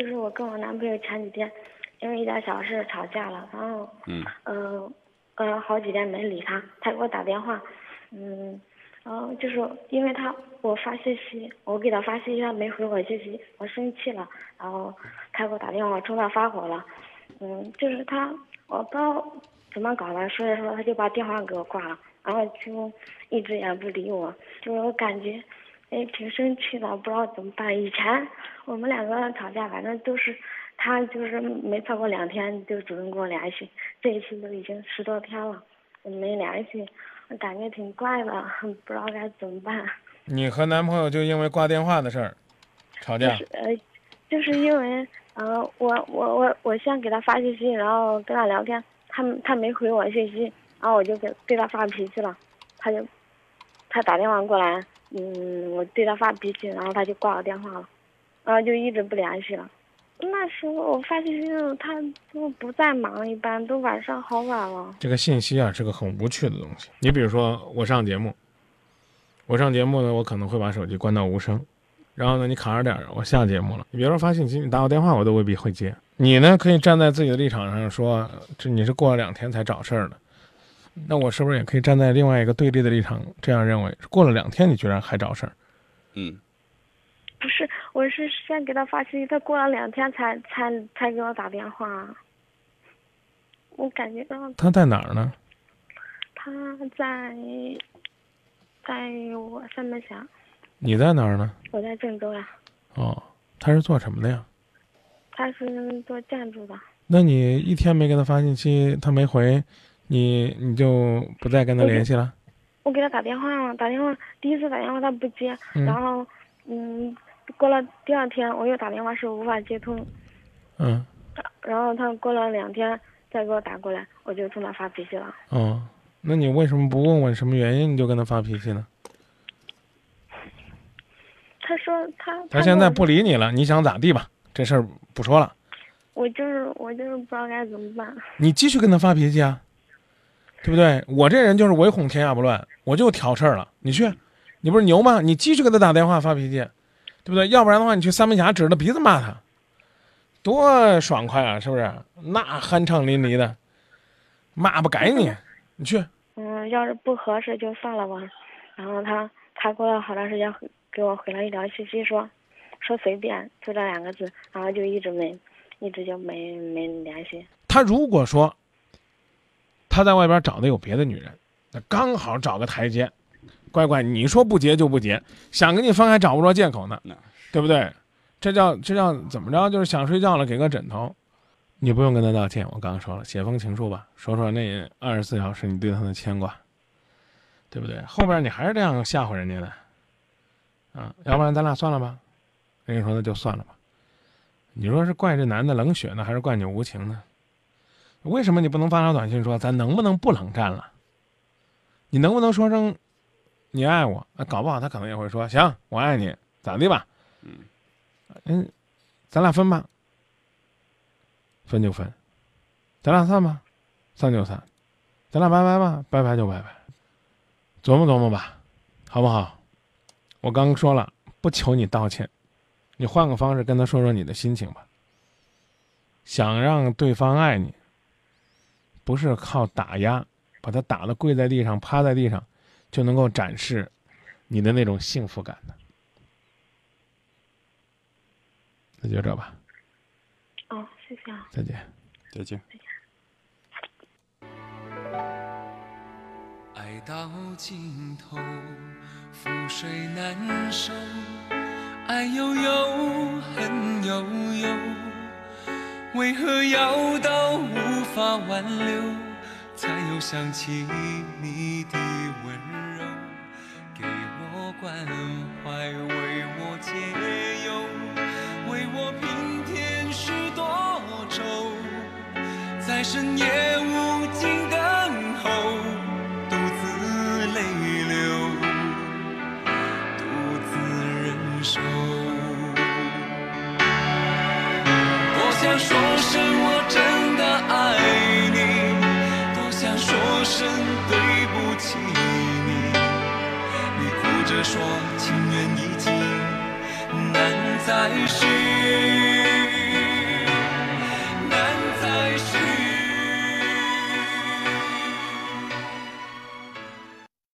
就是我跟我男朋友前几天因为一点小事吵架了，然后嗯呃呃好几天没理他，他给我打电话，嗯，然后就是因为他我发信息，我给他发信息，他没回我信息，我生气了，然后他给我打电话，冲他发火了，嗯，就是他我不知道怎么搞的，说着说着他就把电话给我挂了，然后就一直也不理我，就是我感觉。哎，挺生气的，不知道怎么办。以前我们两个吵架，反正都是他就是没超过两天就主动跟我联系，这一次都已经十多天了，没联系，我感觉挺怪的，不知道该怎么办。你和男朋友就因为挂电话的事儿吵架就是呃，就是因为呃，我我我我先给他发信息，然后跟他聊天，他他没回我信息，然后我就给对他发脾气了，他就他打电话过来。嗯，我对他发脾气，然后他就挂了电话了，然后就一直不联系了。那时候我发信息，他都不在忙，一般都晚上好晚了。这个信息啊是个很无趣的东西。你比如说，我上节目，我上节目呢，我可能会把手机关到无声，然后呢，你卡着点儿，我下节目了。你别说发信息，你打我电话，我都未必会接。你呢，可以站在自己的立场上说，这你是过了两天才找事儿的。那我是不是也可以站在另外一个对立的立场，这样认为？过了两天，你居然还找事儿？嗯，不是，我是先给他发信息，他过了两天才才才给我打电话。我感觉到他在哪儿呢？他在，在我三门峡。你在哪儿呢？我在郑州呀。哦，他是做什么的呀？他是做建筑的。那你一天没给他发信息，他没回。你你就不再跟他联系了？我给他打电话了，打电话第一次打电话他不接，然后嗯，过了第二天我又打电话是无法接通，嗯，然后他过了两天再给我打过来，我就冲他发脾气了。哦，那你为什么不问问什么原因你就跟他发脾气呢？他说他他现在不理你了，你想咋地吧？这事儿不说了。我就是我就是不知道该怎么办。你继续跟他发脾气啊。对不对？我这人就是唯恐天下不乱，我就挑事儿了。你去，你不是牛吗？你继续给他打电话发脾气，对不对？要不然的话，你去三门峡指着鼻子骂他，多爽快啊！是不是？那酣畅淋漓的，骂不改你。你去。嗯，要是不合适就算了吧。然后他他过了好长时间给我回了一条信息，说说随便，就这两个字，然后就一直没，一直就没没联系。他如果说。他在外边找的有别的女人，那刚好找个台阶。乖乖，你说不结就不结，想跟你分还找不着借口呢，对不对？这叫这叫怎么着？就是想睡觉了，给个枕头。你不用跟他道歉，我刚刚说了，写封情书吧，说说那二十四小时你对他的牵挂，对不对？后边你还是这样吓唬人家的，啊，要不然咱俩算了吧。人家说那就算了吧。你说是怪这男的冷血呢，还是怪你无情呢？为什么你不能发条短信说咱能不能不冷战了？你能不能说声你爱我？那搞不好他可能也会说行，我爱你，咋地吧？嗯，嗯，咱俩分吧，分就分，咱俩散吧，散就散，咱俩拜拜吧，拜拜就拜拜，琢磨琢磨吧，好不好？我刚说了，不求你道歉，你换个方式跟他说说你的心情吧。想让对方爱你。不是靠打压，把他打的跪在地上、趴在地上，就能够展示你的那种幸福感的。那就这吧。哦，谢谢啊。再见。再见。爱到尽头，覆水难收，爱悠悠，恨悠悠。为何要到无法挽留，才又想起你的温柔？给我关怀，为我解忧，为我平添许多愁，在深夜无尽等候，独自泪流，独自忍受。再续。